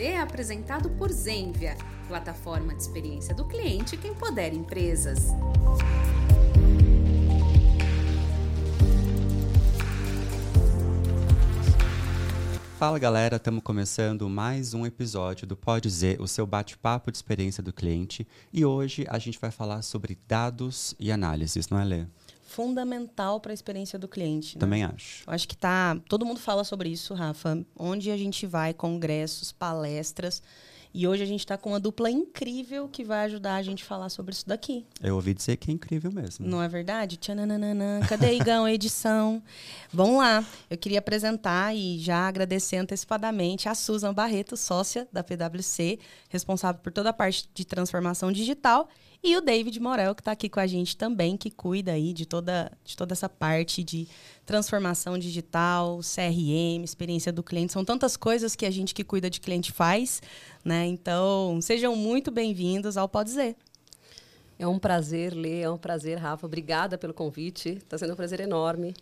É apresentado por Zenvia, plataforma de experiência do cliente que empodera empresas. Fala galera, estamos começando mais um episódio do Pode Z, o seu bate-papo de experiência do cliente. E hoje a gente vai falar sobre dados e análises, não é, Lê? Fundamental para a experiência do cliente. Né? Também acho. Eu acho que tá. Todo mundo fala sobre isso, Rafa. Onde a gente vai, congressos, palestras. E hoje a gente está com uma dupla incrível que vai ajudar a gente a falar sobre isso daqui. Eu ouvi dizer que é incrível mesmo. Não é verdade? Tchananana. Cadê Igão, a edição? Vamos lá. Eu queria apresentar e já agradecer antecipadamente a Susan Barreto, sócia da PwC, responsável por toda a parte de transformação digital e o David Morel, que está aqui com a gente também, que cuida aí de toda, de toda essa parte de transformação digital, CRM, experiência do cliente. São tantas coisas que a gente que cuida de cliente faz, né? Então, sejam muito bem-vindos ao Pode Dizer. É um prazer, Lê, é um prazer, Rafa. Obrigada pelo convite. Está sendo um prazer enorme.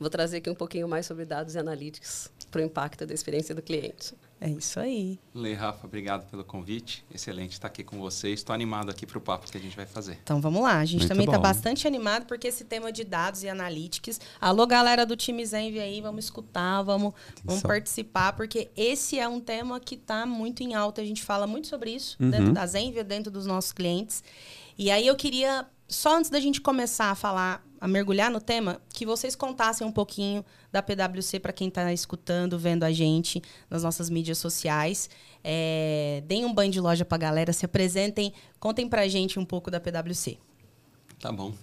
Vou trazer aqui um pouquinho mais sobre dados e analytics para o impacto da experiência do cliente. É isso aí. Lê, Rafa, obrigado pelo convite. Excelente estar aqui com vocês. Estou animado aqui para o papo que a gente vai fazer. Então vamos lá. A gente Muito também está bastante animado porque esse tema de dados e analytics. Alô, galera do time Zenv aí, vamos escutar, vamos, vamos participar, porque esse é um tema que está muito em alta. A gente fala muito sobre isso uhum. dentro da Zenv, dentro dos nossos clientes. E aí eu queria, só antes da gente começar a falar a mergulhar no tema, que vocês contassem um pouquinho da PwC para quem está escutando, vendo a gente nas nossas mídias sociais. É, deem um banho de loja para a galera, se apresentem, contem para a gente um pouco da PwC. Tá bom.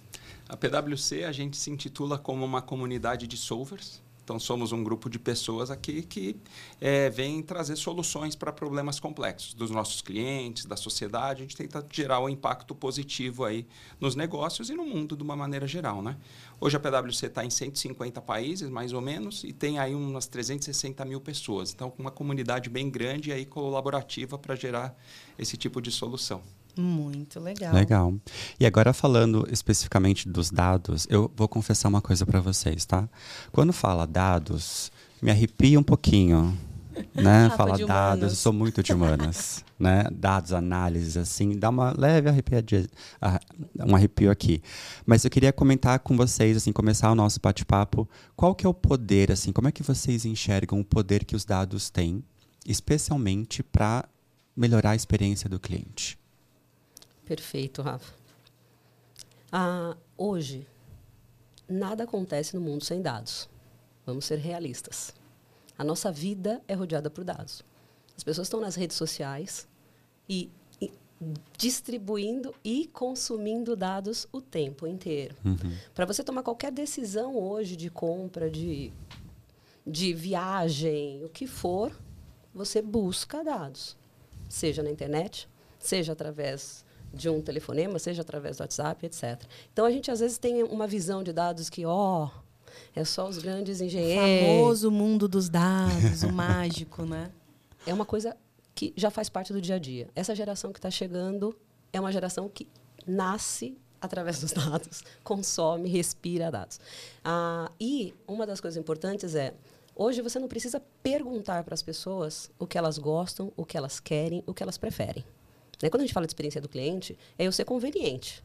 A PwC a gente se intitula como uma comunidade de solvers, então, somos um grupo de pessoas aqui que é, vem trazer soluções para problemas complexos dos nossos clientes, da sociedade. A gente tenta gerar um impacto positivo aí nos negócios e no mundo de uma maneira geral. Né? Hoje a PwC está em 150 países, mais ou menos, e tem aí umas 360 mil pessoas. Então, uma comunidade bem grande e aí colaborativa para gerar esse tipo de solução. Muito legal. Legal. E agora falando especificamente dos dados, eu vou confessar uma coisa para vocês, tá? Quando fala dados, me arrepia um pouquinho, né? Fala dados, eu sou muito de humanas, né? Dados, análises, assim, dá uma leve arrepiadinha, um arrepio aqui. Mas eu queria comentar com vocês, assim, começar o nosso bate-papo, qual que é o poder, assim, como é que vocês enxergam o poder que os dados têm, especialmente para melhorar a experiência do cliente? Perfeito, Rafa. Ah, hoje, nada acontece no mundo sem dados. Vamos ser realistas. A nossa vida é rodeada por dados. As pessoas estão nas redes sociais e, e distribuindo e consumindo dados o tempo inteiro. Uhum. Para você tomar qualquer decisão hoje de compra, de, de viagem, o que for, você busca dados. Seja na internet, seja através de um telefonema, seja através do WhatsApp, etc. Então a gente às vezes tem uma visão de dados que, ó, oh, é só os grandes engenheiros. O famoso mundo dos dados, o mágico, né? É uma coisa que já faz parte do dia a dia. Essa geração que está chegando é uma geração que nasce através dos dados, consome, respira dados. Ah, e uma das coisas importantes é Hoje você não precisa perguntar para as pessoas o que elas gostam, o que elas querem, o que elas preferem. Né? Quando a gente fala de experiência do cliente, é eu ser conveniente.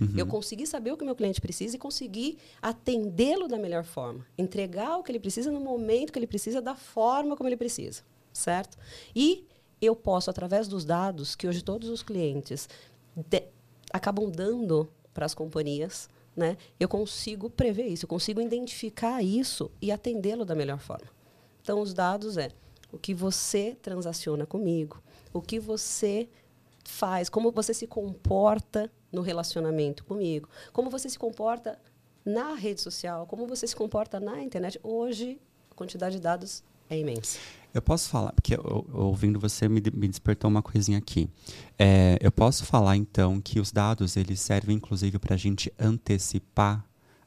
Uhum. Eu conseguir saber o que o meu cliente precisa e conseguir atendê-lo da melhor forma. Entregar o que ele precisa no momento que ele precisa, da forma como ele precisa. Certo? E eu posso, através dos dados que hoje todos os clientes de, acabam dando para as companhias, né, eu consigo prever isso, eu consigo identificar isso e atendê-lo da melhor forma. Então, os dados é o que você transaciona comigo, o que você faz, como você se comporta no relacionamento comigo, como você se comporta na rede social, como você se comporta na internet. Hoje, a quantidade de dados é imensa. Eu posso falar, porque ouvindo você me, me, despertou uma coisinha aqui. É, eu posso falar então que os dados eles servem inclusive para a gente antecipar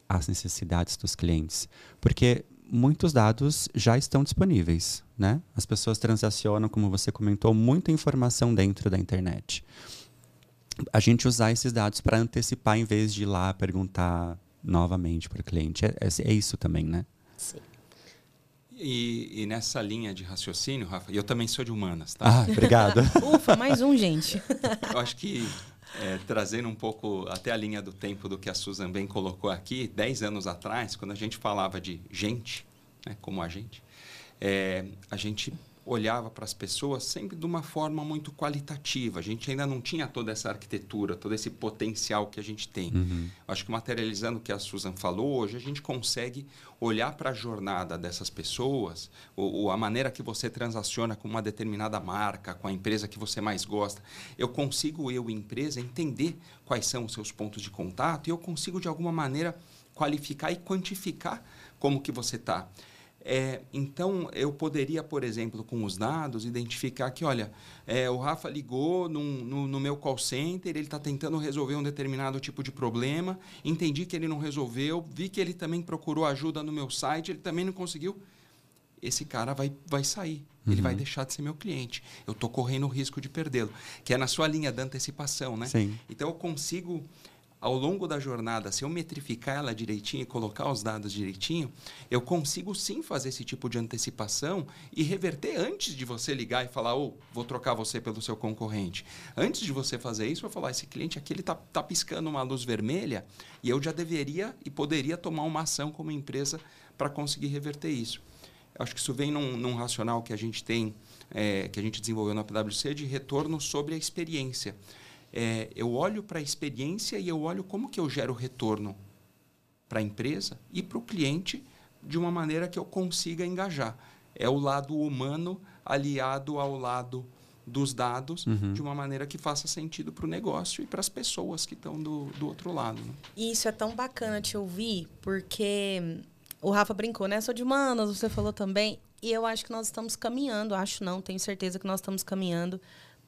as necessidades dos clientes, porque muitos dados já estão disponíveis, né? As pessoas transacionam, como você comentou, muita informação dentro da internet. A gente usar esses dados para antecipar em vez de ir lá perguntar novamente para o cliente. É, é, é, isso também, né? Sim. E, e, nessa linha de raciocínio, Rafa, eu também sou de humanas, tá? Ah, obrigado. Ufa, mais um, gente. eu acho que é, trazendo um pouco até a linha do tempo do que a Susan bem colocou aqui, 10 anos atrás, quando a gente falava de gente, né, como a gente, é, a gente olhava para as pessoas sempre de uma forma muito qualitativa. A gente ainda não tinha toda essa arquitetura, todo esse potencial que a gente tem. Uhum. Acho que materializando o que a Susan falou, hoje a gente consegue olhar para a jornada dessas pessoas, ou, ou, a maneira que você transaciona com uma determinada marca, com a empresa que você mais gosta. Eu consigo, eu, empresa, entender quais são os seus pontos de contato e eu consigo, de alguma maneira, qualificar e quantificar como que você está. É, então, eu poderia, por exemplo, com os dados, identificar que, olha, é, o Rafa ligou num, no, no, meu call center, ele está tentando resolver um determinado tipo de problema, entendi que ele não resolveu, vi que ele também procurou ajuda no meu site, ele também não conseguiu. Esse cara vai, vai sair, uhum. ele vai uhum. deixar de ser meu cliente. Eu estou correndo o risco de perdê-lo, que é na sua linha da antecipação, né? Sim. Então, eu consigo ao longo da jornada, se eu metrificar ela direitinho e colocar os dados direitinho, eu consigo sim fazer esse tipo de antecipação e reverter antes de você ligar e falar, oh, vou trocar você pelo seu concorrente. Antes de você fazer isso, eu falar, esse cliente aqui está tá piscando uma luz vermelha e eu já deveria e poderia tomar uma ação como empresa para conseguir reverter isso. Acho que isso vem num, num racional que a gente tem, é, que a gente desenvolveu na PwC de retorno sobre a experiência é, eu olho para a experiência e eu olho como que eu gero retorno para a empresa e para o cliente de uma maneira que eu consiga engajar. É o lado humano aliado ao lado dos dados uhum. de uma maneira que faça sentido para o negócio e para as pessoas que estão do, do outro lado. Né? Isso é tão bacana te ouvir, porque o Rafa brincou, né? Sou de humanas, você falou também. E eu acho que nós estamos caminhando, acho não, tenho certeza que nós estamos caminhando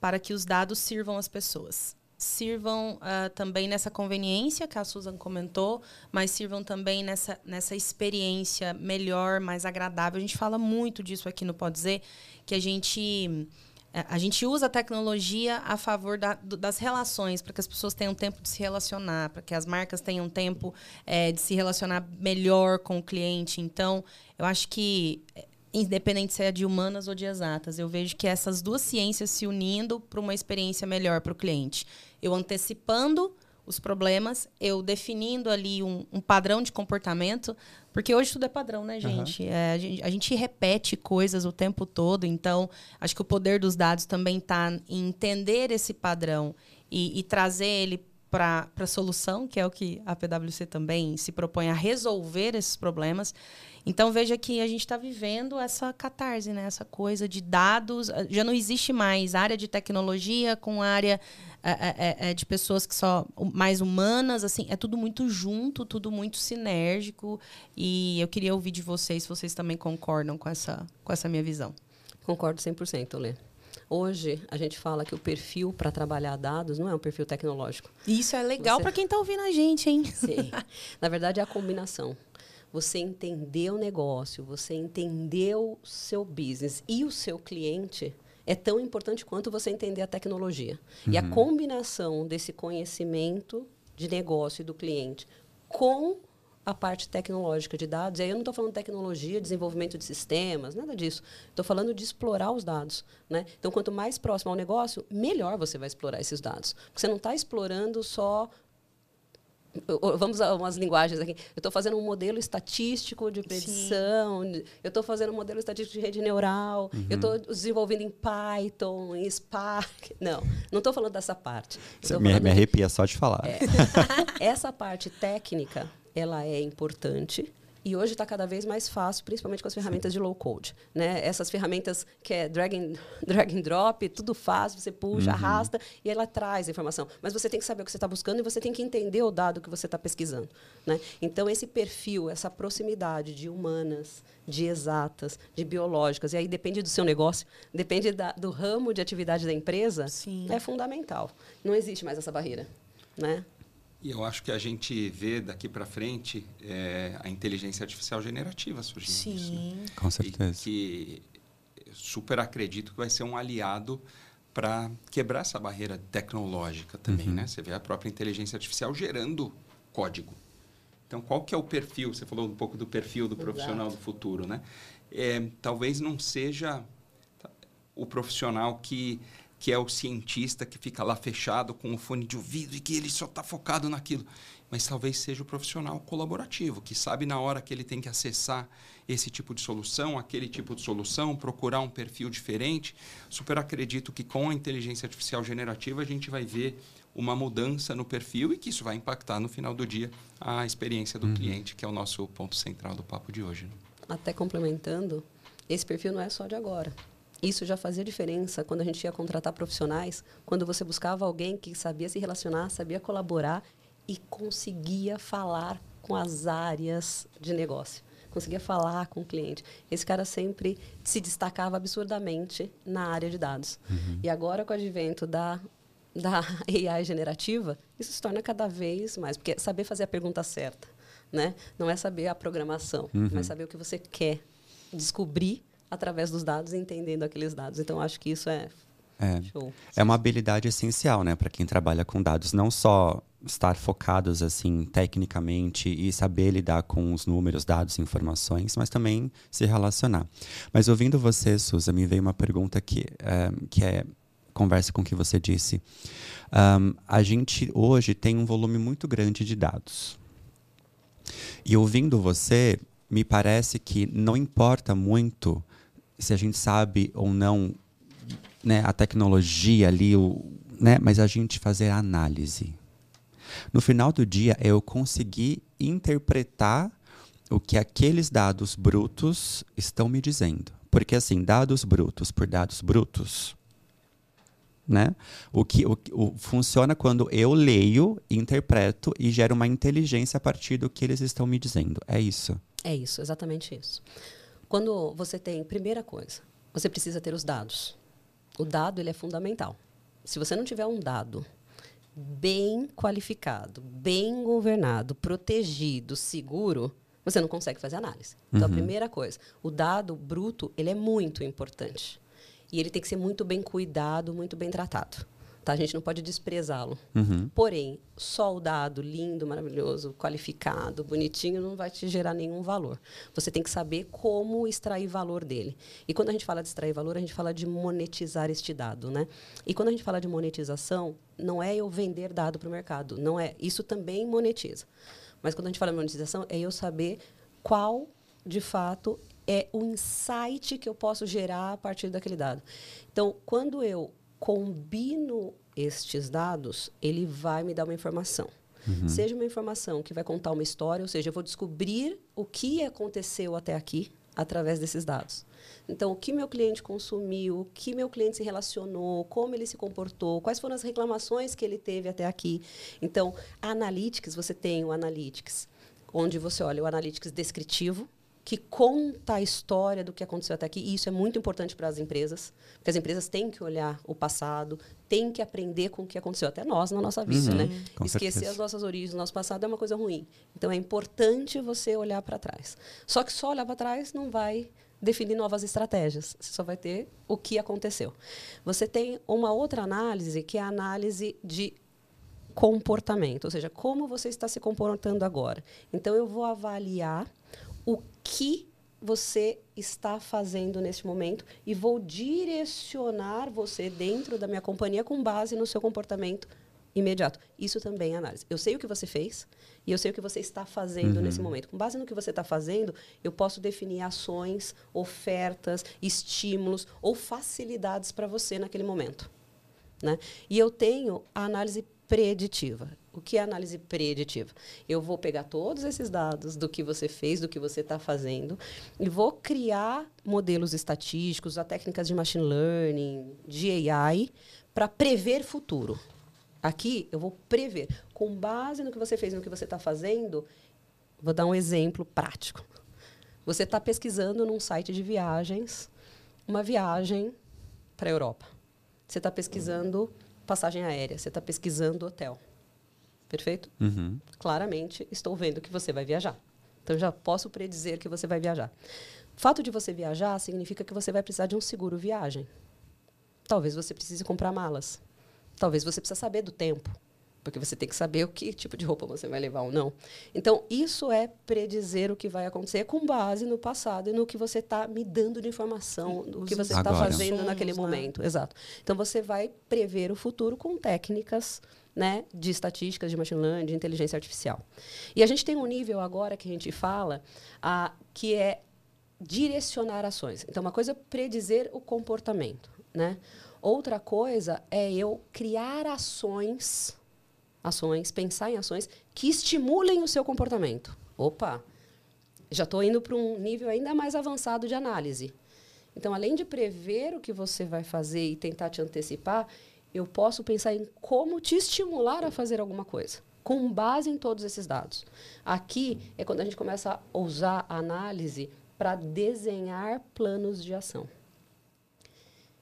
para que os dados sirvam as pessoas. Sirvam uh, também nessa conveniência que a Susan comentou, mas sirvam também nessa, nessa experiência melhor, mais agradável. A gente fala muito disso aqui no Pode Dizer, que a gente eh, a gente usa a tecnologia a favor da, das relações, para que as pessoas tenham tempo de se relacionar, para que as marcas tenham tempo é, de se relacionar melhor com o cliente. Então, eu acho que eh, independente se é de humanas ou de exatas. Eu vejo que essas duas ciências se unindo para uma experiência melhor para o cliente. Eu antecipando os problemas, eu definindo ali um, um, padrão de comportamento, porque hoje tudo é padrão, né, gente? Uhum. É, a gente? A gente repete coisas o tempo todo, então acho que o poder dos dados também está em entender esse padrão e, e trazer ele para a solução, que é o que a PwC também se propõe a resolver esses problemas. Então veja que a gente está vivendo essa catarse, né? essa coisa de dados. Ah, já não existe mais área de tecnologia com área é, é, é, de pessoas que só mais humanas, assim, é tudo muito junto, tudo muito sinérgico. E eu queria ouvir de vocês se vocês também concordam com essa, com essa minha visão. Concordo 100%, Lê. Hoje, a gente fala que o perfil para trabalhar dados não é um perfil tecnológico. Isso é legal Você... para quem está ouvindo a gente, hein? Sim. Na verdade, é a combinação você entender o negócio, você entender o seu business e o seu cliente é tão importante quanto você entender a tecnologia. Uhum. E a uhum. combinação desse conhecimento de negócio e do cliente com a parte tecnológica de dados. E aí eu não estou falando de tecnologia, desenvolvimento de sistemas, nada disso. Estou falando de explorar os dados. Né? Então, quanto mais próximo ao negócio, melhor você vai explorar esses dados. Porque você não está explorando só Vamos a umas linguagens aqui. Eu estou fazendo um modelo estatístico de predição, Sim. eu estou fazendo um modelo estatístico de rede neural, uhum. eu estou desenvolvendo em Python, em Spark. Não, não estou falando dessa parte. Me, me arrepia só de falar. É, essa parte técnica, ela é importante, e hoje está cada vez mais fácil, principalmente com as ferramentas de low code. Né? Essas ferramentas que é drag and, drag and drop, tudo faz, você puxa, uhum. arrasta e ela traz a informação. Mas você tem que saber o que você está buscando e você tem que entender o dado que você está pesquisando. Né? Então, esse perfil, essa proximidade de humanas, de exatas, de biológicas, e aí depende do seu negócio, depende da, do ramo de atividade da empresa, Sim. é fundamental. Não existe mais essa barreira. Né? E eu acho que a gente vê daqui para frente é, a inteligência artificial generativa surgindo. Sim, isso, né? com certeza. E que super acredito que vai ser um aliado para quebrar essa barreira tecnológica também, uhum. né? Você vê a própria inteligência artificial gerando código. Então, qual que é o perfil? Você falou um pouco do perfil do profissional Exato. do futuro, né? É, talvez não seja o profissional que que é o cientista que fica lá fechado com o fone de ouvido e que ele só está focado naquilo. Mas talvez seja o profissional colaborativo, que sabe na hora que ele tem que acessar esse tipo de solução, aquele tipo de solução, procurar um perfil diferente. Super acredito que com a inteligência artificial generativa a gente vai ver uma mudança no perfil e que isso vai impactar no final do dia a experiência do uhum. cliente, que é o nosso ponto central do papo de hoje. Né? Até complementando, esse perfil não é só de agora. Isso já fazia diferença quando a gente ia contratar profissionais, quando você buscava alguém que sabia se relacionar, sabia colaborar e conseguia falar com as áreas de negócio, conseguia falar com o cliente. Esse cara sempre se destacava absurdamente na área de dados. Uhum. E agora, com o advento da, da AI generativa, isso se torna cada vez mais, porque saber fazer a pergunta certa, né? não é saber a programação, uhum. mas saber o que você quer descobrir através dos dados e entendendo aqueles dados. Então, acho que isso é é, é uma habilidade essencial, né, para quem trabalha com dados. Não só estar focados assim tecnicamente e saber lidar com os números, dados, informações, mas também se relacionar. Mas ouvindo você, Suza, me veio uma pergunta aqui, é, que é conversa com o que você disse. Um, a gente hoje tem um volume muito grande de dados. E ouvindo você, me parece que não importa muito se a gente sabe ou não né, a tecnologia ali, o, né, mas a gente fazer a análise. No final do dia, eu consegui interpretar o que aqueles dados brutos estão me dizendo. Porque, assim, dados brutos por dados brutos, né? O que o, o, funciona quando eu leio, interpreto e gero uma inteligência a partir do que eles estão me dizendo. É isso. É isso, exatamente isso. Quando você tem, primeira coisa, você precisa ter os dados. O dado ele é fundamental. Se você não tiver um dado bem qualificado, bem governado, protegido, seguro, você não consegue fazer análise. Então, uhum. a primeira coisa, o dado bruto, ele é muito importante. E ele tem que ser muito bem cuidado, muito bem tratado. Tá? A gente não pode desprezá-lo. Uhum. Porém, só o dado lindo, maravilhoso, qualificado, bonitinho, não vai te gerar nenhum valor. Você tem que saber como extrair valor dele. E quando a gente fala de extrair valor, a gente fala de monetizar este dado. Né? E quando a gente fala de monetização, não é eu vender dado para o mercado. Não é. Isso também monetiza. Mas quando a gente fala de monetização, é eu saber qual, de fato, é o insight que eu posso gerar a partir daquele dado. Então, quando eu combino estes dados, ele vai me dar uma informação. Uhum. Seja uma informação que vai contar uma história, ou seja, eu vou descobrir o que aconteceu até aqui através desses dados. Então, o que meu cliente consumiu, o que meu cliente se relacionou, como ele se comportou, quais foram as reclamações que ele teve até aqui. Então, Analytics, você tem o Analytics, onde você olha o Analytics descritivo, que conta a história do que aconteceu até aqui. E isso é muito importante para as empresas, porque as empresas têm que olhar o passado, têm que aprender com o que aconteceu, até nós na nossa vida, uhum, né? Esquecer certeza. as nossas origens, o nosso passado é uma coisa ruim. Então é importante você olhar para trás. Só que só olhar para trás não vai definir novas estratégias. Você só vai ter o que aconteceu. Você tem uma outra análise, que é a análise de comportamento, ou seja, como você está se comportando agora. Então eu vou avaliar o que você está fazendo nesse momento e vou direcionar você dentro da minha companhia com base no seu comportamento imediato. Isso também é análise. Eu sei o que você fez e eu sei o que você está fazendo uhum. nesse momento. Com base no que você está fazendo, eu posso definir ações, ofertas, estímulos ou facilidades para você naquele momento. Né? E eu tenho a análise preditiva. O que é análise preditiva? Eu vou pegar todos esses dados do que você fez, do que você está fazendo, e vou criar modelos estatísticos, a técnicas de machine learning, de AI, para prever futuro. Aqui eu vou prever. Com base no que você fez no que você está fazendo, vou dar um exemplo prático. Você está pesquisando num site de viagens uma viagem para a Europa. Você está pesquisando passagem aérea, você está pesquisando hotel. Perfeito? Uhum. Claramente, estou vendo que você vai viajar. Então, já posso predizer que você vai viajar. Fato de você viajar significa que você vai precisar de um seguro viagem. Talvez você precise comprar malas. Talvez você precise saber do tempo. Porque você tem que saber o que tipo de roupa você vai levar ou não. Então, isso é predizer o que vai acontecer com base no passado e no que você está me dando de informação, o que você está fazendo Somos, naquele né? momento. Exato. Então, você vai prever o futuro com técnicas né, de estatísticas, de machine learning, de inteligência artificial. E a gente tem um nível agora que a gente fala ah, que é direcionar ações. Então, uma coisa é predizer o comportamento. Né? Outra coisa é eu criar ações ações, pensar em ações que estimulem o seu comportamento. Opa, já estou indo para um nível ainda mais avançado de análise. Então, além de prever o que você vai fazer e tentar te antecipar, eu posso pensar em como te estimular a fazer alguma coisa, com base em todos esses dados. Aqui é quando a gente começa a usar a análise para desenhar planos de ação.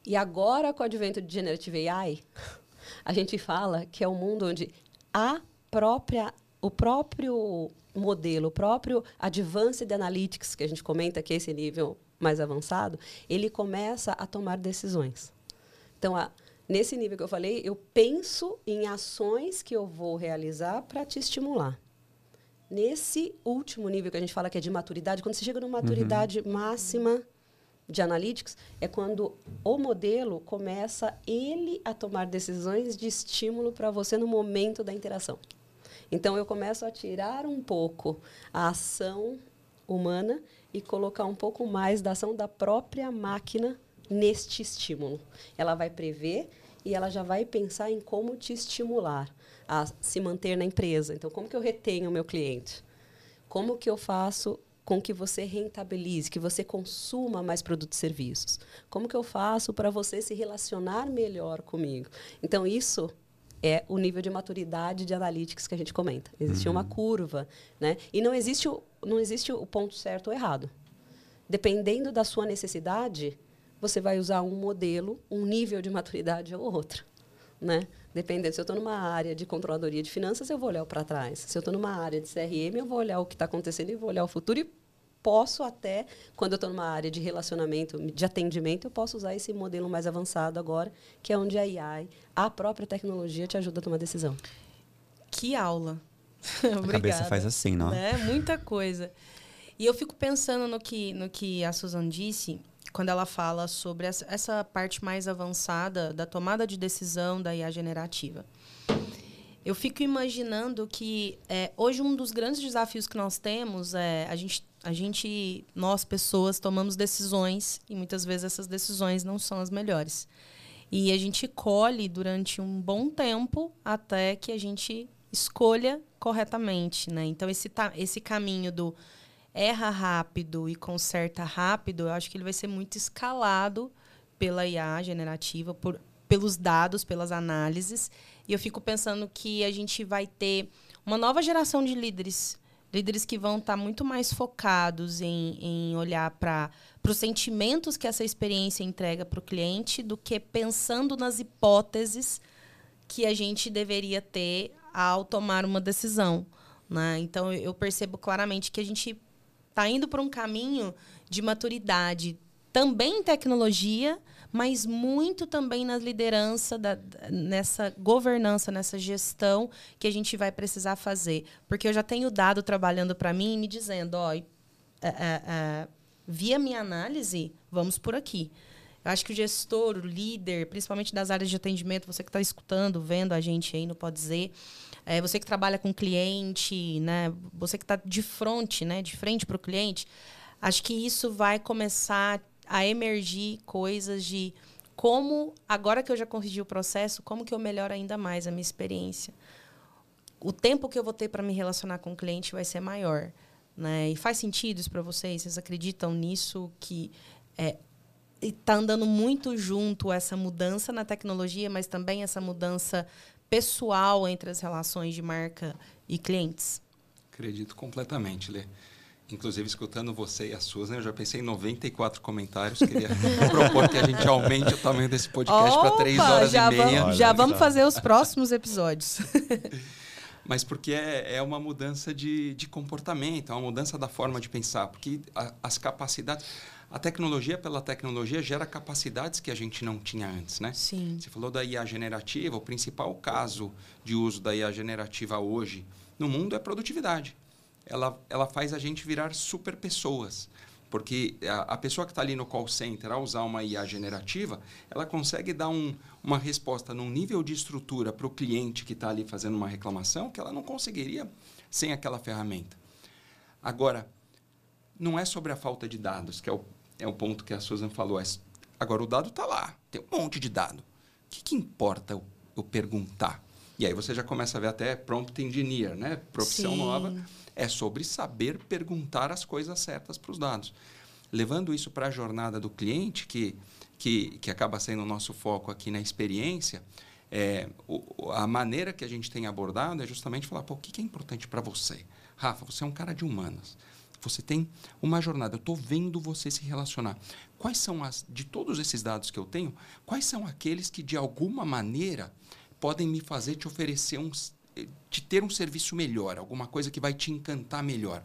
E agora, com o advento de Generative AI, a gente fala que é um mundo onde a própria, o próprio modelo, o próprio Advanced Analytics, que a gente comenta que é esse nível mais avançado, ele começa a tomar decisões. Então, a, nesse nível que eu falei, eu penso em ações que eu vou realizar para te estimular. Nesse último nível que a gente fala que é de maturidade, quando você chega numa maturidade uhum. máxima de analytics, é quando o modelo começa ele a tomar decisões de estímulo para você no momento da interação. Então eu começo a tirar um pouco a ação humana e colocar um pouco mais da ação da própria máquina neste estímulo. Ela vai prever e ela já vai pensar em como te estimular a se manter na empresa. Então, como que eu retenho o meu cliente? Como que eu faço com que você rentabilize, que você consuma mais produtos e serviços? Como que eu faço para você se relacionar melhor comigo? Então, isso é o nível de maturidade de analytics que a gente comenta. Existe uhum. uma curva, né? E não existe, o, não existe o ponto certo ou errado. Dependendo da sua necessidade, você vai usar um modelo, um nível de maturidade ou outro. Né? Dependendo, se eu estou numa área de controladoria de finanças, eu vou olhar para trás. Se eu estou numa área de CRM, eu vou olhar o que está acontecendo e vou olhar o futuro e posso até, quando eu estou numa área de relacionamento, de atendimento, eu posso usar esse modelo mais avançado agora, que é onde a AI, a própria tecnologia, te ajuda a tomar decisão. Que aula! a cabeça faz assim, não? É muita coisa. E eu fico pensando no que, no que a Susan disse, quando ela fala sobre essa, essa parte mais avançada da tomada de decisão da IA generativa. Eu fico imaginando que é, hoje um dos grandes desafios que nós temos é a gente a gente, nós pessoas, tomamos decisões e muitas vezes essas decisões não são as melhores. E a gente colhe durante um bom tempo até que a gente escolha corretamente, né? Então esse esse caminho do erra rápido e conserta rápido, eu acho que ele vai ser muito escalado pela IA generativa, por, pelos dados, pelas análises. E eu fico pensando que a gente vai ter uma nova geração de líderes Líderes que vão estar tá muito mais focados em, em olhar para os sentimentos que essa experiência entrega para o cliente do que pensando nas hipóteses que a gente deveria ter ao tomar uma decisão. Né? Então, eu percebo claramente que a gente está indo para um caminho de maturidade também em tecnologia, mas muito também na liderança, da, nessa governança, nessa gestão que a gente vai precisar fazer. Porque eu já tenho dado trabalhando para mim me dizendo, ó, é, via minha análise, vamos por aqui. Eu acho que o gestor, o líder, principalmente das áreas de atendimento, você que está escutando, vendo a gente aí no Pode Dizer, é, você que trabalha com cliente, né, você que está de frente, né, de frente para o cliente, acho que isso vai começar a emergir coisas de como, agora que eu já corrigi o processo, como que eu melhoro ainda mais a minha experiência. O tempo que eu vou ter para me relacionar com o cliente vai ser maior. Né? E faz sentido isso para vocês? Vocês acreditam nisso? Que é, está andando muito junto essa mudança na tecnologia, mas também essa mudança pessoal entre as relações de marca e clientes? Acredito completamente, Lê. Inclusive, escutando você e a Susan, eu já pensei em 94 comentários. Queria propor que a gente aumente o tamanho desse podcast para três horas já e meia. Vamos, já vamos fazer os próximos episódios. Mas porque é, é uma mudança de, de comportamento, é uma mudança da forma de pensar. Porque a, as capacidades... a tecnologia pela tecnologia gera capacidades que a gente não tinha antes, né? Sim. Você falou da IA generativa, o principal caso de uso da IA generativa hoje no mundo é produtividade. Ela, ela faz a gente virar super pessoas. Porque a, a pessoa que está ali no call center, ao usar uma IA generativa, ela consegue dar um, uma resposta num nível de estrutura para o cliente que está ali fazendo uma reclamação que ela não conseguiria sem aquela ferramenta. Agora, não é sobre a falta de dados, que é o é o ponto que a Susan falou. É, agora, o dado está lá, tem um monte de dado. O que, que importa eu, eu, perguntar? E aí você já começa a ver até prompt engineer, né? Profissão Sim. nova. É sobre saber perguntar as coisas certas para os dados. Levando isso para a jornada do cliente, que, que, que acaba sendo o nosso foco aqui na experiência, é, o, a maneira que a gente tem abordado é justamente falar, pô, o que, é importante para você? Rafa, você é um cara de humanas. Você tem uma jornada. Eu estou vendo você se relacionar. Quais são as, de todos esses dados que eu tenho, quais são aqueles que de alguma maneira podem me fazer te oferecer um, te ter um serviço melhor, alguma coisa que vai te encantar melhor?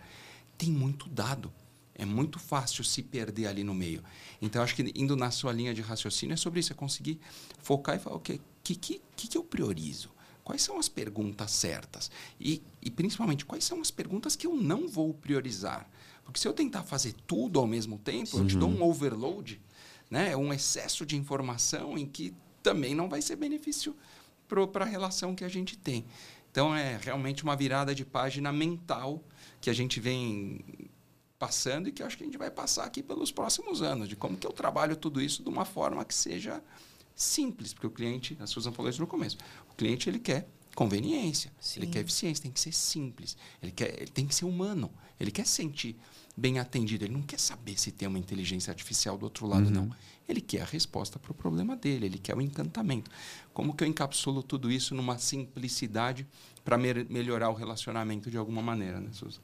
Tem muito dado. É muito fácil se perder ali no meio. Então, acho que indo na sua linha de raciocínio é sobre isso, é conseguir focar e falar, o okay, que, que, que, que eu priorizo? quais são as perguntas certas? E, e principalmente, quais são as perguntas que eu não vou priorizar? Porque se eu tentar fazer tudo ao mesmo tempo, Sim. eu te dou um overload, né? um excesso de informação em que também não vai ser benefício para a relação que a gente tem. Então, é realmente uma virada de página mental que a gente vem passando e que eu acho que a gente vai passar aqui pelos próximos anos, de como que eu trabalho tudo isso de uma forma que seja simples, porque o cliente, a Susan falou isso no começo, o cliente ele quer conveniência, Sim. ele quer eficiência, tem que ser simples, ele, quer, ele tem que ser humano, ele quer sentir bem atendido, ele não quer saber se tem uma inteligência artificial do outro lado, uhum. não. Ele quer a resposta para o problema dele, ele quer o encantamento. Como que eu encapsulo tudo isso numa simplicidade para me melhorar o relacionamento de alguma maneira, né, Susan?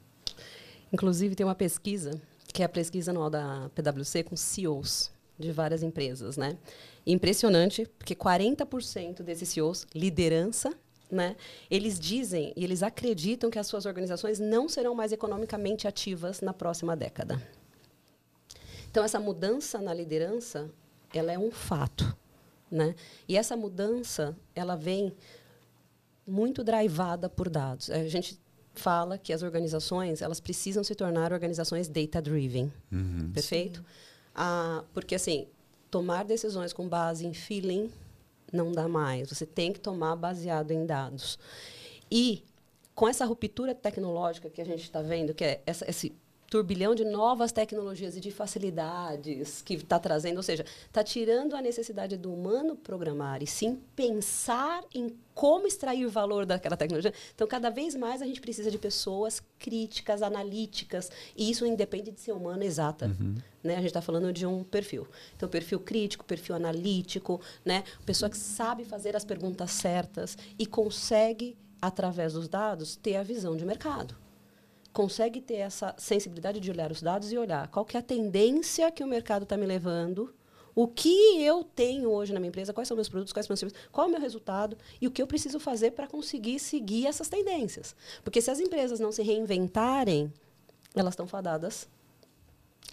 Inclusive, tem uma pesquisa, que é a pesquisa anual da PwC com CEOs de várias empresas, né? Impressionante, porque 40% desses CEOs, liderança, né? Eles dizem e eles acreditam que as suas organizações não serão mais economicamente ativas na próxima década. Então essa mudança na liderança, ela é um fato, né? E essa mudança, ela vem muito drivada por dados. A gente fala que as organizações elas precisam se tornar organizações data driven, uhum. perfeito? Ah, porque assim tomar decisões com base em feeling não dá mais. Você tem que tomar baseado em dados. E com essa ruptura tecnológica que a gente está vendo, que é essa, esse turbilhão de novas tecnologias e de facilidades que está trazendo, ou seja, está tirando a necessidade do humano programar e sim pensar em como extrair valor daquela tecnologia. Então, cada vez mais a gente precisa de pessoas críticas, analíticas, e isso independe de ser humano exata. Uhum. Né? A gente está falando de um perfil. Então, perfil crítico, perfil analítico, né? pessoa que sabe fazer as perguntas certas e consegue, através dos dados, ter a visão de mercado consegue ter essa sensibilidade de olhar os dados e olhar qual que é a tendência que o mercado está me levando, o que eu tenho hoje na minha empresa, quais são meus produtos, quais são meus serviços, qual é o meu resultado e o que eu preciso fazer para conseguir seguir essas tendências. Porque se as empresas não se reinventarem, elas estão fadadas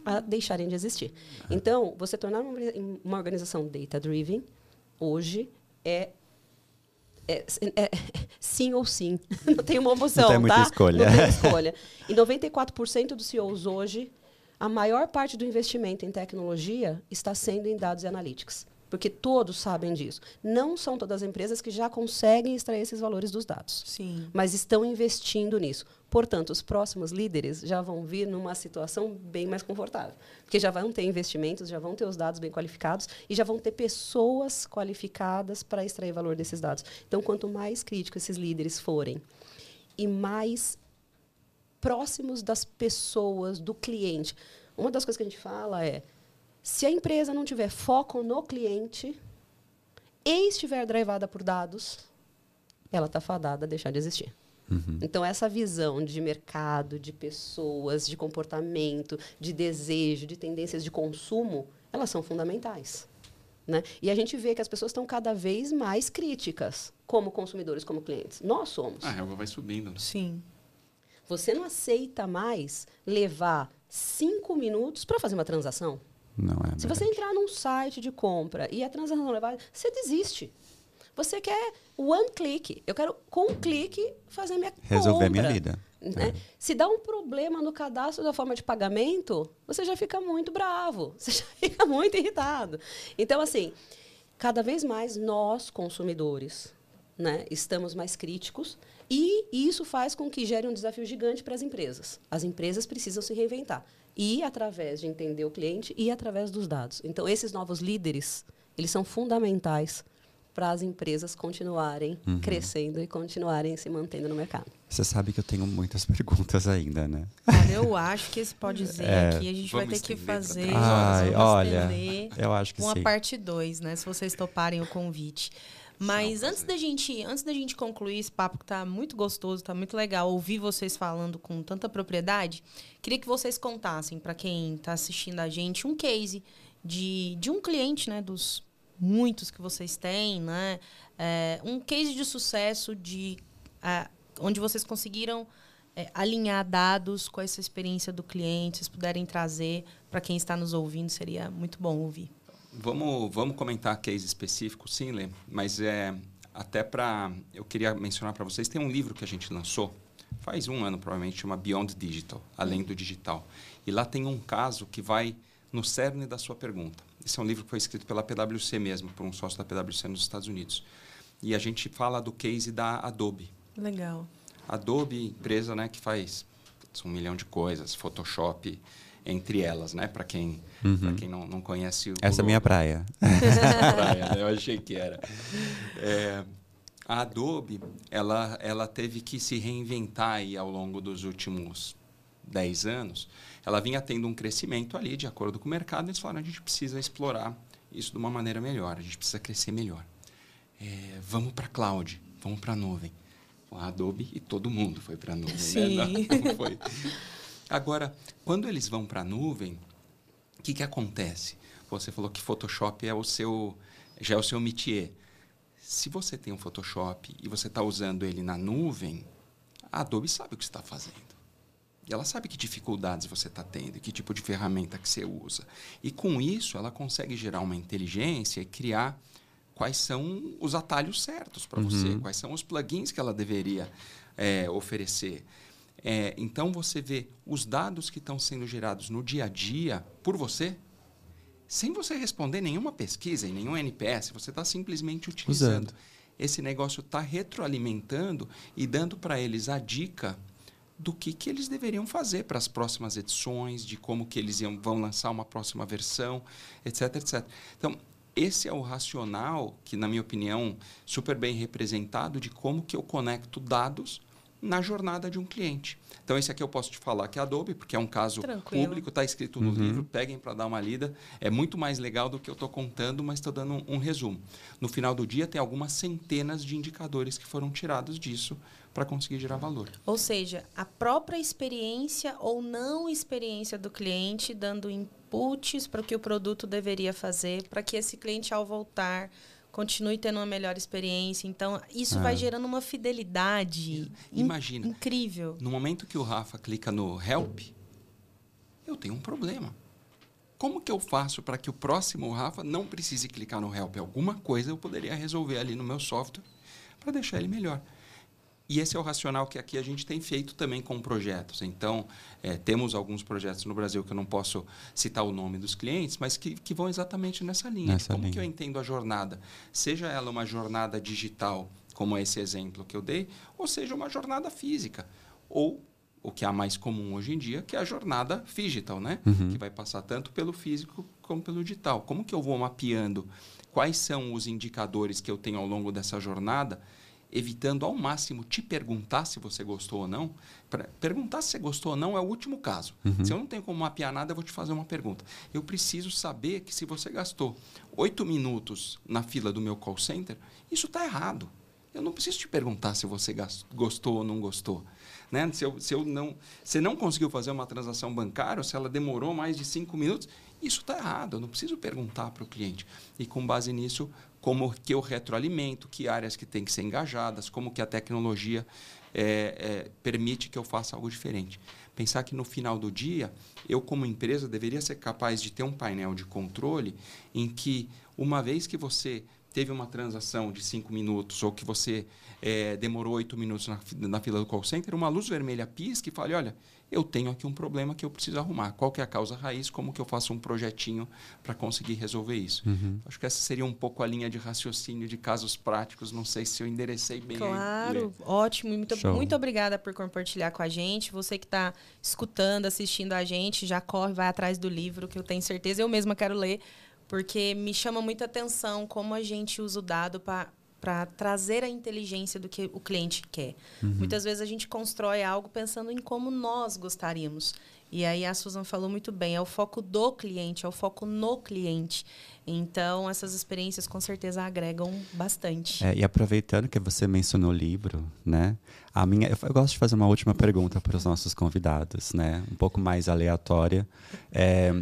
a deixarem de existir. Então, você tornar uma organização data-driven, hoje, é é, é, sim ou sim. Não tem uma opção, Não tem muita tá? escolha. Não tem escolha. E 94% dos CEOs hoje, a maior parte do investimento em tecnologia está sendo em dados e analytics porque todos sabem disso. Não são todas as empresas que já conseguem extrair esses valores dos dados, Sim. mas estão investindo nisso. Portanto, os próximos líderes já vão vir numa situação bem mais confortável, porque já vão ter investimentos, já vão ter os dados bem qualificados e já vão ter pessoas qualificadas para extrair valor desses dados. Então, quanto mais críticos esses líderes forem e mais próximos das pessoas, do cliente, uma das coisas que a gente fala é se a empresa não tiver foco no cliente e estiver drivada por dados, ela está fadada a deixar de existir. Uhum. Então, essa visão de mercado, de pessoas, de comportamento, de desejo, de tendências de consumo, elas são fundamentais. Né? E a gente vê que as pessoas estão cada vez mais críticas, como consumidores, como clientes. Nós somos. A régua vai subindo. Né? Sim. Você não aceita mais levar cinco minutos para fazer uma transação. Não é Se você entrar num site de compra e a transação levar, você desiste. Você quer one click. Eu quero, com um clique, fazer minha Resolver compra. minha vida. Né? É. Se dá um problema no cadastro da forma de pagamento, você já fica muito bravo, você já fica muito irritado. Então, assim, cada vez mais nós, consumidores, né, estamos mais críticos e isso faz com que gere um desafio gigante para as empresas. As empresas precisam se reinventar e através de entender o cliente e através dos dados. Então, esses novos líderes, eles são fundamentais para as empresas continuarem uhum. crescendo e continuarem se mantendo no mercado. Você sabe que eu tenho muitas perguntas ainda, né? Cara, eu acho que esse pode dizer é, aqui a gente vai ter que fazer Ai, olha, eu acho que uma sim. parte 2, né? Se vocês toparem o convite. Mas antes da gente, antes da gente concluir esse papo que tá muito gostoso, tá muito legal ouvir vocês falando com tanta propriedade, queria que vocês contassem para quem está assistindo a gente um case de, de um cliente, né, dos muitos que vocês têm, né? É, um case de sucesso de é, onde vocês conseguiram é, alinhar dados com essa experiência do cliente, vocês puderem trazer para quem está nos ouvindo, seria muito bom ouvir. Vamos, vamos comentar case específico, sim, Lê, mas é até para eu queria mencionar para vocês tem um livro que a gente lançou faz um ano provavelmente chama Beyond Digital, além do digital, e lá tem um caso que vai no cerne da sua pergunta. Esse é um livro que foi escrito pela PwC mesmo, por um sócio da PwC nos Estados Unidos. E a gente fala do case da Adobe. Legal. Adobe, empresa né, que faz um milhão de coisas, Photoshop, entre elas, né? Para quem, uhum. quem não, não conhece o. Essa é minha praia. praia né? Eu achei que era. É, a Adobe, ela, ela teve que se reinventar aí ao longo dos últimos 10 anos ela vinha tendo um crescimento ali, de acordo com o mercado, e eles falaram, a gente precisa explorar isso de uma maneira melhor, a gente precisa crescer melhor. É, vamos para a cloud, vamos para a nuvem. A Adobe e todo mundo foi para a nuvem. Né? Sim. Né? Não, foi. Agora, quando eles vão para a nuvem, o que, que acontece? Você falou que Photoshop é o seu, já é o seu métier. Se você tem um Photoshop e você está usando ele na nuvem, a Adobe sabe o que está fazendo. E ela sabe que dificuldades você está tendo, que tipo de ferramenta que você usa. E com isso, ela consegue gerar uma inteligência e criar quais são os atalhos certos para uhum. você, quais são os plugins que ela deveria é, oferecer. É, então, você vê os dados que estão sendo gerados no dia a dia por você, sem você responder nenhuma pesquisa e nenhum NPS, você está simplesmente utilizando. Usando. Esse negócio está retroalimentando e dando para eles a dica do que, que eles deveriam fazer para as próximas edições, de como que eles iam, vão lançar uma próxima versão, etc, etc. Então, esse é o racional que, na minha opinião, super bem representado de como que eu conecto dados na jornada de um cliente. Então, esse aqui eu posso te falar que é Adobe, porque é um caso Tranquilo. público, está escrito no uhum. livro, peguem para dar uma lida. É muito mais legal do que eu estou contando, mas estou dando um, um, resumo. No final do dia, tem algumas centenas de indicadores que foram tirados disso para conseguir gerar valor. Ou seja, a própria experiência ou não experiência do cliente dando inputs para o que o produto deveria fazer, para que esse cliente, ao voltar, continue tendo uma melhor experiência. Então, isso vai é. gerando uma fidelidade Imagina, in incrível. No momento que o Rafa clica no Help, eu tenho um problema. Como que eu faço para que o próximo Rafa não precise clicar no Help? Alguma coisa eu poderia resolver ali no meu software para deixar ele melhor. E esse é o racional que aqui a gente tem feito também com projetos. Então, é, temos alguns projetos no Brasil que eu não posso citar o nome dos clientes, mas que, que vão exatamente nessa linha. Nessa como linha. que eu entendo a jornada? Seja ela uma jornada digital, como esse exemplo que eu dei, ou seja uma jornada física. Ou o que é mais comum hoje em dia, que é a jornada digital, né? Uhum. Que vai passar tanto pelo físico como pelo digital. Como que eu vou mapeando quais são os indicadores que eu tenho ao longo dessa jornada evitando ao máximo te perguntar se você gostou ou não. Pra perguntar se você gostou ou não é o último caso. Uhum. Se eu não tenho como mapear nada, eu vou te fazer uma pergunta. Eu preciso saber que se você gastou oito minutos na fila do meu call center, isso está errado. Eu não preciso te perguntar se você gostou ou não gostou. Né? Se, eu, se eu não, você não conseguiu fazer uma transação bancária, se ela demorou mais de cinco minutos, Isso está errado, eu não preciso perguntar para o cliente. E com base nisso, como que eu retroalimento, que áreas que têm que ser engajadas, como que a tecnologia é, é, permite que eu faça algo diferente. Pensar que no final do dia, eu como empresa deveria ser capaz de ter um painel de controle em que, uma vez que você teve uma transação de cinco minutos ou que você é, demorou oito minutos na, na, fila do call center, uma luz vermelha pisca e fale, olha, eu tenho aqui um problema que eu preciso arrumar. Qual que é a causa raiz? Como que eu faço um projetinho para conseguir resolver isso? Uhum. Acho que essa seria um pouco a linha de raciocínio de casos práticos. Não sei se eu enderecei bem. Claro, aí. ótimo. Muito, muito obrigada por compartilhar com a gente. Você que está escutando, assistindo a gente, já corre, vai atrás do livro, que eu tenho certeza. Eu mesma quero ler, porque me chama muita atenção como a gente usa o dado para para trazer a inteligência do que o cliente quer. Uhum. Muitas vezes a gente constrói algo pensando em como nós gostaríamos. E aí a Susan falou muito bem, é o foco do cliente, é o foco no cliente. Então, essas experiências com certeza agregam bastante. É, e aproveitando que você mencionou o livro, né? A minha, eu, gosto de fazer uma última pergunta para os nossos convidados, né? Um pouco mais aleatória. É,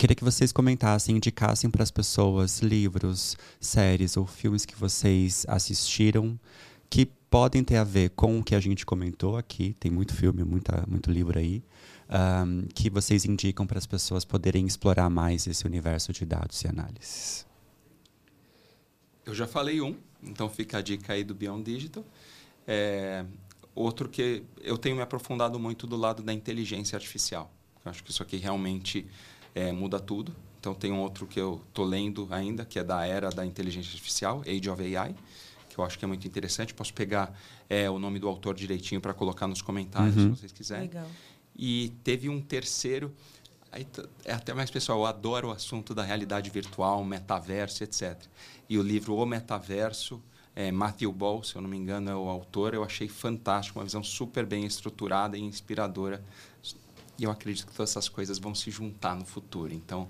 Queria que vocês comentassem, indicassem para as pessoas livros, séries ou filmes que vocês assistiram que podem ter a ver com o que a gente comentou aqui. Tem muito filme, muita, muito livro aí. Um, que vocês indicam para as pessoas poderem explorar mais esse universo de dados e análises. Eu já falei um, então fica a dica aí do Beyond Digital. É, outro que eu tenho me aprofundado muito do lado da inteligência artificial. Eu acho que isso aqui realmente é, muda tudo. Então tem um outro que eu estou lendo ainda, que é da era da inteligência artificial, Age of AI, que eu acho que é muito interessante. Posso pegar é, o nome do autor direitinho para colocar nos comentários, uhum. se vocês quiserem. Legal. E teve um terceiro, aí é até mais pessoal, eu adoro o assunto da realidade virtual, metaverso, etc. E o livro O Metaverso, é, Matthew Ball, se eu não me engano, é o autor, eu achei fantástico, uma visão super bem estruturada e inspiradora e eu acredito que todas essas coisas vão se juntar no futuro. Então,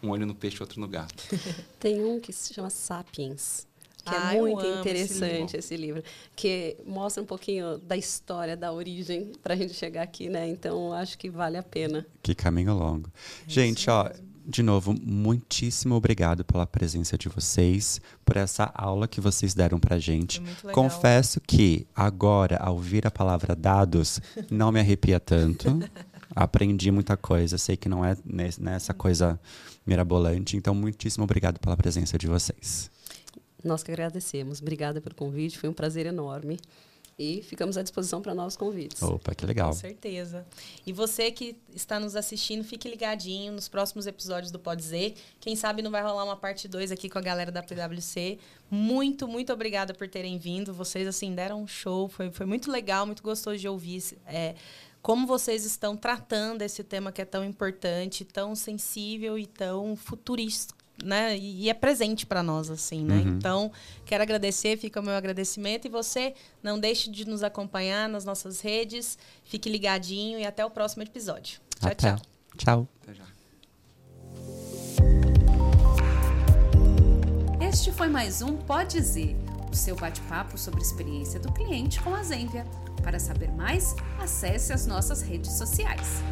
um olho no peixe, outro no gato. Tem um que se chama Sapiens. Que é ah, é muito interessante esse livro. esse livro. que mostra um pouquinho da história, da origem, para a gente chegar aqui, né? Então, acho que vale a pena. Que caminho longo. É gente, ó, de novo, muitíssimo obrigado pela presença de vocês, por essa aula que vocês deram pra gente. Confesso que agora, ao ouvir a palavra dados, não me arrepia tanto. aprendi muita coisa. Sei que não é nessa coisa mirabolante. Então, muitíssimo obrigado pela presença de vocês. Nós que agradecemos. Obrigada pelo convite. Foi um prazer enorme. E ficamos à disposição para novos convites. Opa, que legal. Com certeza. E você que está nos assistindo, fique ligadinho nos próximos episódios do Pode Dizer. Quem sabe não vai rolar uma parte 2 aqui com a galera da PwC. Muito, muito obrigada por terem vindo. Vocês, assim, deram um show. Foi, foi muito legal, muito gostoso de ouvir. É, como vocês estão tratando esse tema que é tão importante, tão sensível e tão futurista, né? E, é presente para nós, assim, né? Uhum. Então, quero agradecer, fica o meu agradecimento. E você, não deixe de nos acompanhar nas nossas redes. Fique ligadinho e até o próximo episódio. Tchau, até. tchau. Tchau. Até já. Este foi mais um Pode Dizer, o seu bate-papo sobre a experiência do cliente com a Zenvia. Para saber mais, acesse as nossas redes sociais.